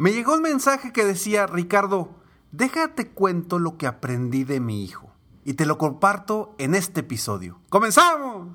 Me llegó un mensaje que decía, Ricardo, déjate cuento lo que aprendí de mi hijo. Y te lo comparto en este episodio. ¡Comenzamos!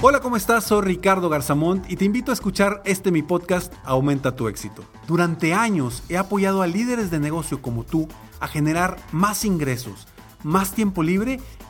Hola, ¿cómo estás? Soy Ricardo Garzamont y te invito a escuchar este mi podcast Aumenta tu éxito. Durante años he apoyado a líderes de negocio como tú a generar más ingresos, más tiempo libre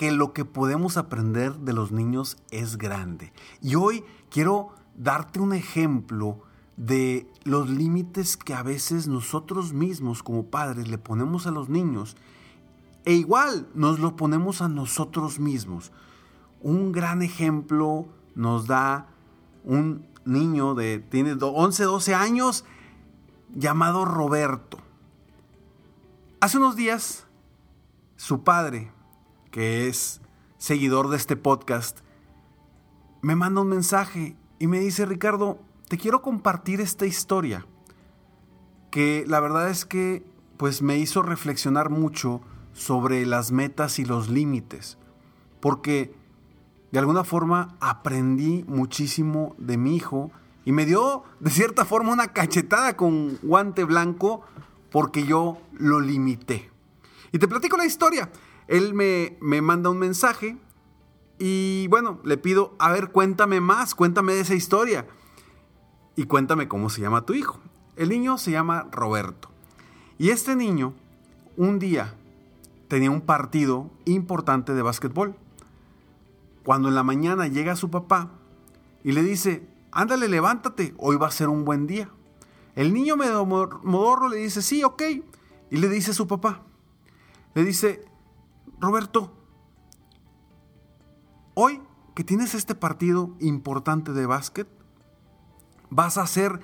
que lo que podemos aprender de los niños es grande. Y hoy quiero darte un ejemplo de los límites que a veces nosotros mismos como padres le ponemos a los niños e igual nos lo ponemos a nosotros mismos. Un gran ejemplo nos da un niño de tiene 11, 12 años llamado Roberto. Hace unos días su padre, que es seguidor de este podcast, me manda un mensaje y me dice, Ricardo, te quiero compartir esta historia, que la verdad es que pues me hizo reflexionar mucho sobre las metas y los límites, porque de alguna forma aprendí muchísimo de mi hijo y me dio de cierta forma una cachetada con guante blanco porque yo lo limité. Y te platico la historia. Él me, me manda un mensaje y bueno, le pido, a ver, cuéntame más, cuéntame de esa historia. Y cuéntame cómo se llama tu hijo. El niño se llama Roberto. Y este niño, un día, tenía un partido importante de básquetbol cuando en la mañana llega su papá y le dice, ándale, levántate, hoy va a ser un buen día. El niño medio modorro le dice, sí, ok. Y le dice a su papá, le dice, Roberto, hoy que tienes este partido importante de básquet, vas a hacer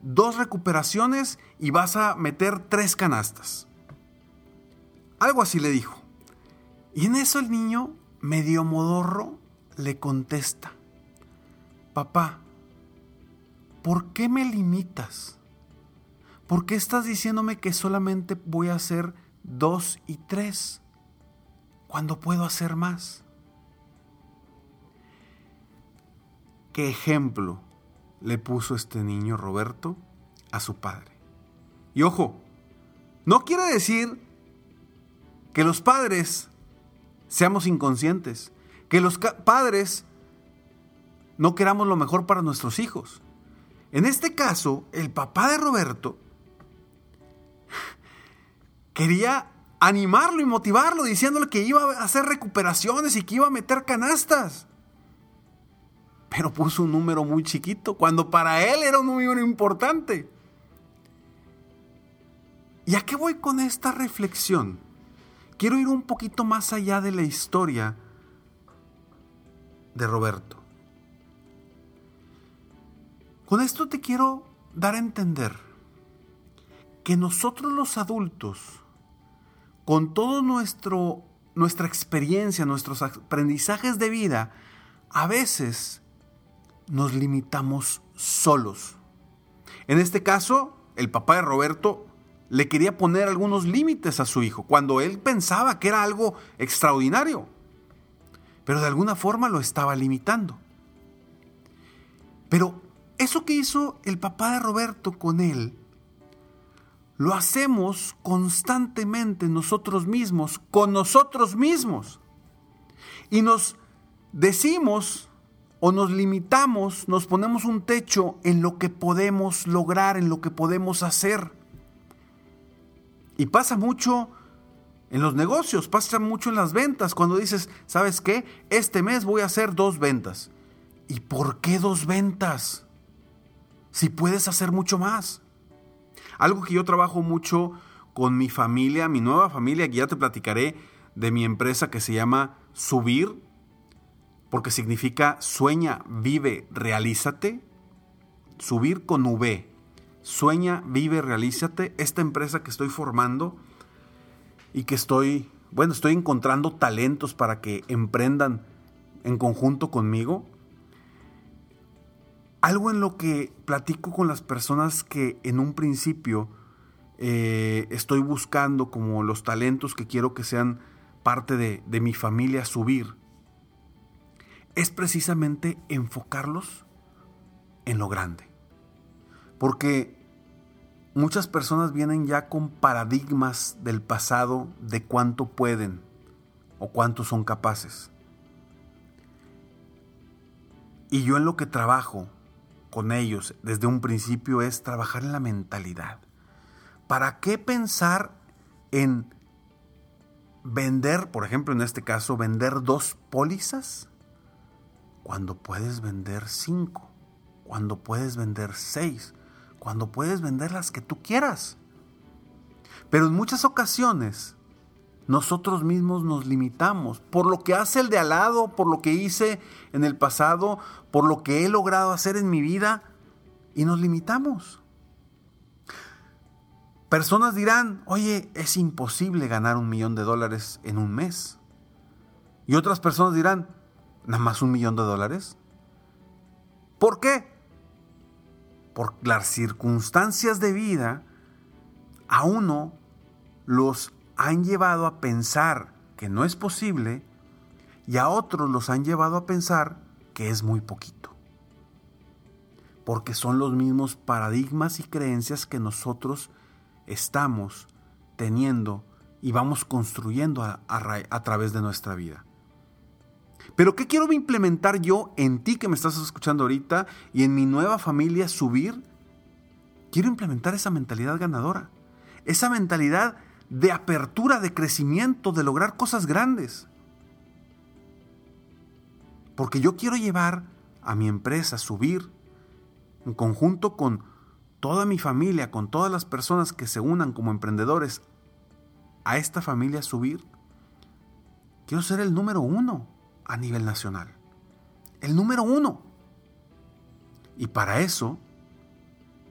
dos recuperaciones y vas a meter tres canastas. Algo así le dijo. Y en eso el niño medio modorro, le contesta, papá, ¿por qué me limitas? ¿Por qué estás diciéndome que solamente voy a hacer dos y tres cuando puedo hacer más? ¿Qué ejemplo le puso este niño Roberto a su padre? Y ojo, no quiere decir que los padres seamos inconscientes, que los padres no queramos lo mejor para nuestros hijos. En este caso, el papá de Roberto quería animarlo y motivarlo diciéndole que iba a hacer recuperaciones y que iba a meter canastas. Pero puso un número muy chiquito, cuando para él era un número importante. ¿Y a qué voy con esta reflexión? quiero ir un poquito más allá de la historia de Roberto. Con esto te quiero dar a entender que nosotros los adultos, con todo nuestro nuestra experiencia, nuestros aprendizajes de vida, a veces nos limitamos solos. En este caso, el papá de Roberto le quería poner algunos límites a su hijo, cuando él pensaba que era algo extraordinario, pero de alguna forma lo estaba limitando. Pero eso que hizo el papá de Roberto con él, lo hacemos constantemente nosotros mismos, con nosotros mismos. Y nos decimos o nos limitamos, nos ponemos un techo en lo que podemos lograr, en lo que podemos hacer. Y pasa mucho en los negocios, pasa mucho en las ventas, cuando dices, ¿sabes qué? Este mes voy a hacer dos ventas. ¿Y por qué dos ventas? Si puedes hacer mucho más. Algo que yo trabajo mucho con mi familia, mi nueva familia, que ya te platicaré de mi empresa que se llama Subir, porque significa sueña, vive, realízate. Subir con V. Sueña, vive, realízate. Esta empresa que estoy formando y que estoy, bueno, estoy encontrando talentos para que emprendan en conjunto conmigo. Algo en lo que platico con las personas que en un principio eh, estoy buscando como los talentos que quiero que sean parte de, de mi familia subir es precisamente enfocarlos en lo grande. Porque muchas personas vienen ya con paradigmas del pasado de cuánto pueden o cuánto son capaces. Y yo en lo que trabajo con ellos desde un principio es trabajar en la mentalidad. ¿Para qué pensar en vender, por ejemplo, en este caso, vender dos pólizas cuando puedes vender cinco, cuando puedes vender seis, cuando puedes vender las que tú quieras. Pero en muchas ocasiones nosotros mismos nos limitamos por lo que hace el de al lado, por lo que hice en el pasado, por lo que he logrado hacer en mi vida y nos limitamos. Personas dirán, oye, es imposible ganar un millón de dólares en un mes. Y otras personas dirán, nada más un millón de dólares? ¿Por qué? Por las circunstancias de vida a uno los han llevado a pensar que no es posible y a otros los han llevado a pensar que es muy poquito. Porque son los mismos paradigmas y creencias que nosotros estamos teniendo y vamos construyendo a, a través de nuestra vida. Pero ¿qué quiero implementar yo en ti que me estás escuchando ahorita y en mi nueva familia subir? Quiero implementar esa mentalidad ganadora, esa mentalidad de apertura, de crecimiento, de lograr cosas grandes. Porque yo quiero llevar a mi empresa, subir, en conjunto con toda mi familia, con todas las personas que se unan como emprendedores a esta familia subir. Quiero ser el número uno a nivel nacional. El número uno. Y para eso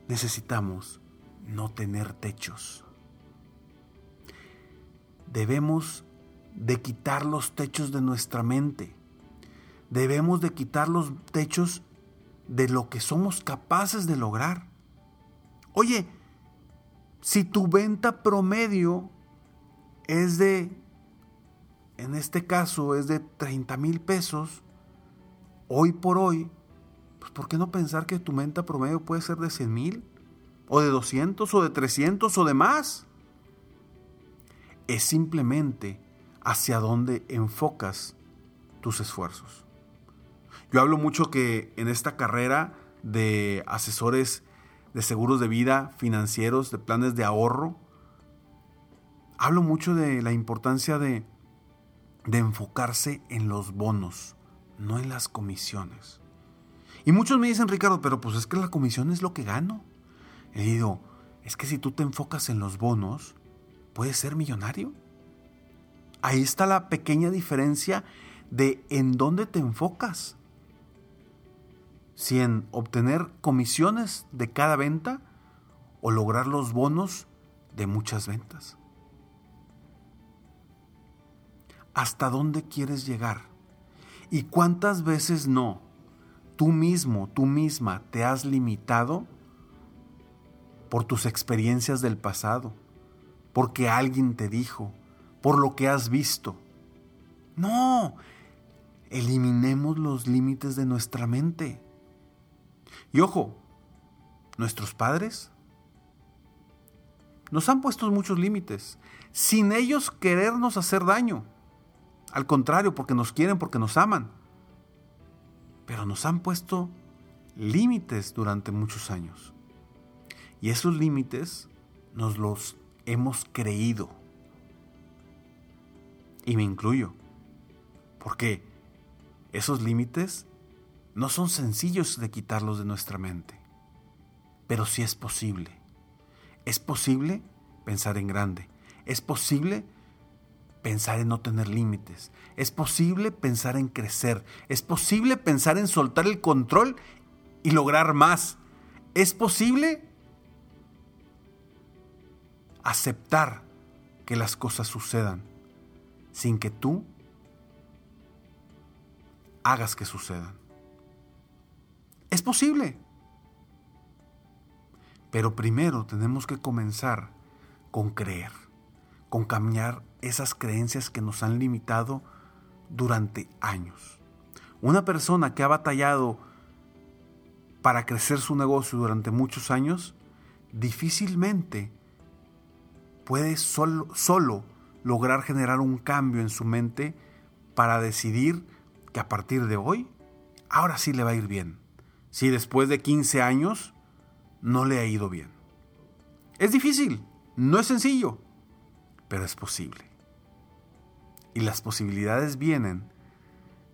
necesitamos no tener techos. Debemos de quitar los techos de nuestra mente. Debemos de quitar los techos de lo que somos capaces de lograr. Oye, si tu venta promedio es de en este caso es de 30 mil pesos, hoy por hoy, pues ¿por qué no pensar que tu venta promedio puede ser de 100 mil? ¿O de 200 o de 300 o de más? Es simplemente hacia dónde enfocas tus esfuerzos. Yo hablo mucho que en esta carrera de asesores de seguros de vida, financieros, de planes de ahorro, hablo mucho de la importancia de de enfocarse en los bonos, no en las comisiones. Y muchos me dicen, Ricardo, pero pues es que la comisión es lo que gano. Le digo, es que si tú te enfocas en los bonos, puedes ser millonario. Ahí está la pequeña diferencia de en dónde te enfocas. Si en obtener comisiones de cada venta o lograr los bonos de muchas ventas. hasta dónde quieres llegar y cuántas veces no tú mismo, tú misma te has limitado por tus experiencias del pasado, porque alguien te dijo, por lo que has visto. No, eliminemos los límites de nuestra mente. Y ojo, nuestros padres nos han puesto muchos límites, sin ellos querernos hacer daño. Al contrario, porque nos quieren, porque nos aman. Pero nos han puesto límites durante muchos años. Y esos límites nos los hemos creído. Y me incluyo. Porque esos límites no son sencillos de quitarlos de nuestra mente. Pero sí es posible. Es posible pensar en grande. Es posible pensar en no tener límites. Es posible pensar en crecer. Es posible pensar en soltar el control y lograr más. Es posible aceptar que las cosas sucedan sin que tú hagas que sucedan. Es posible. Pero primero tenemos que comenzar con creer, con cambiar esas creencias que nos han limitado durante años. Una persona que ha batallado para crecer su negocio durante muchos años, difícilmente puede solo, solo lograr generar un cambio en su mente para decidir que a partir de hoy, ahora sí le va a ir bien. Si después de 15 años no le ha ido bien. Es difícil, no es sencillo, pero es posible. Y las posibilidades vienen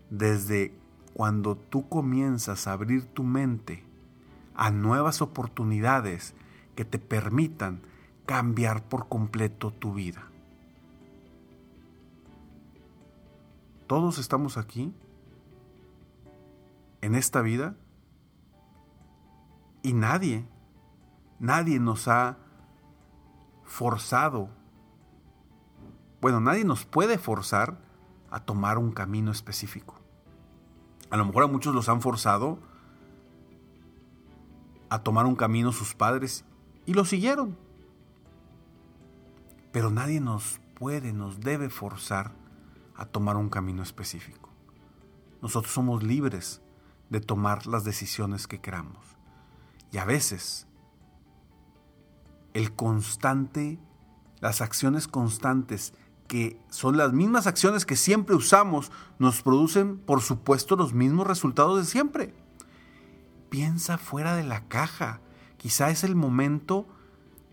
desde cuando tú comienzas a abrir tu mente a nuevas oportunidades que te permitan cambiar por completo tu vida. Todos estamos aquí en esta vida y nadie Nadie nos ha forzado, bueno, nadie nos puede forzar a tomar un camino específico. A lo mejor a muchos los han forzado a tomar un camino sus padres y lo siguieron. Pero nadie nos puede, nos debe forzar a tomar un camino específico. Nosotros somos libres de tomar las decisiones que queramos. Y a veces el constante, las acciones constantes, que son las mismas acciones que siempre usamos, nos producen, por supuesto, los mismos resultados de siempre. Piensa fuera de la caja. Quizá es el momento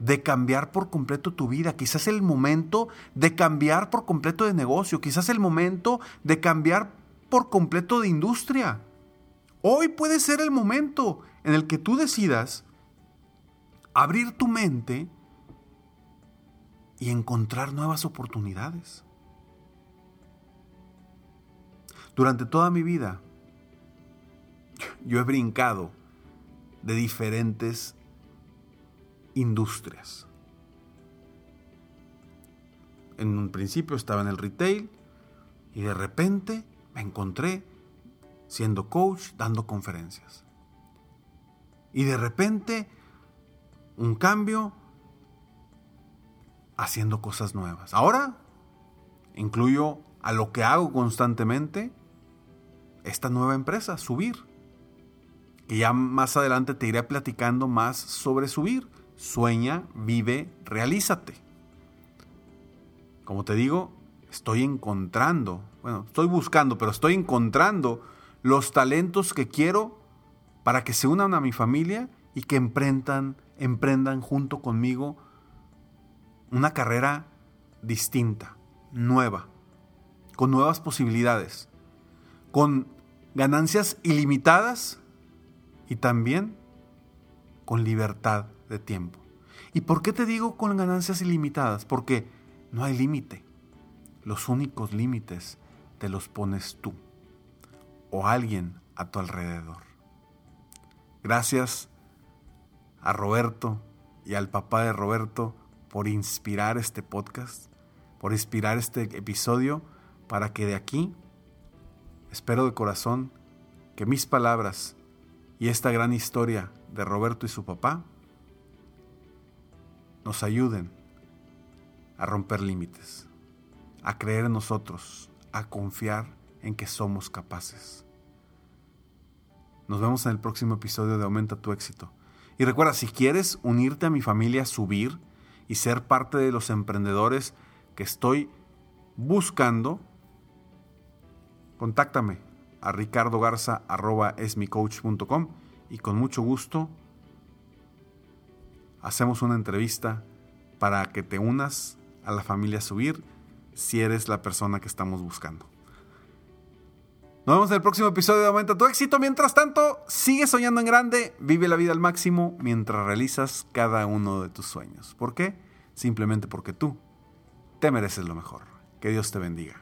de cambiar por completo tu vida, quizás el momento de cambiar por completo de negocio, quizás el momento de cambiar por completo de industria. Hoy puede ser el momento en el que tú decidas abrir tu mente y encontrar nuevas oportunidades. Durante toda mi vida, yo he brincado de diferentes industrias. En un principio estaba en el retail y de repente me encontré siendo coach, dando conferencias. Y de repente un cambio haciendo cosas nuevas. Ahora incluyo a lo que hago constantemente esta nueva empresa, subir. Que ya más adelante te iré platicando más sobre subir. Sueña, vive, realízate. Como te digo, estoy encontrando, bueno, estoy buscando, pero estoy encontrando los talentos que quiero para que se unan a mi familia y que emprendan emprendan junto conmigo una carrera distinta, nueva, con nuevas posibilidades, con ganancias ilimitadas y también con libertad tiempo. ¿Y por qué te digo con ganancias ilimitadas? Porque no hay límite. Los únicos límites te los pones tú o alguien a tu alrededor. Gracias a Roberto y al papá de Roberto por inspirar este podcast, por inspirar este episodio, para que de aquí, espero de corazón, que mis palabras y esta gran historia de Roberto y su papá nos ayuden a romper límites, a creer en nosotros, a confiar en que somos capaces. Nos vemos en el próximo episodio de Aumenta tu éxito. Y recuerda, si quieres unirte a mi familia, subir y ser parte de los emprendedores que estoy buscando, contáctame a ricardogarza.esmicoach.com y con mucho gusto hacemos una entrevista para que te unas a la familia Subir si eres la persona que estamos buscando. Nos vemos en el próximo episodio de Aumenta tu éxito. Mientras tanto, sigue soñando en grande, vive la vida al máximo mientras realizas cada uno de tus sueños. ¿Por qué? Simplemente porque tú te mereces lo mejor. Que Dios te bendiga.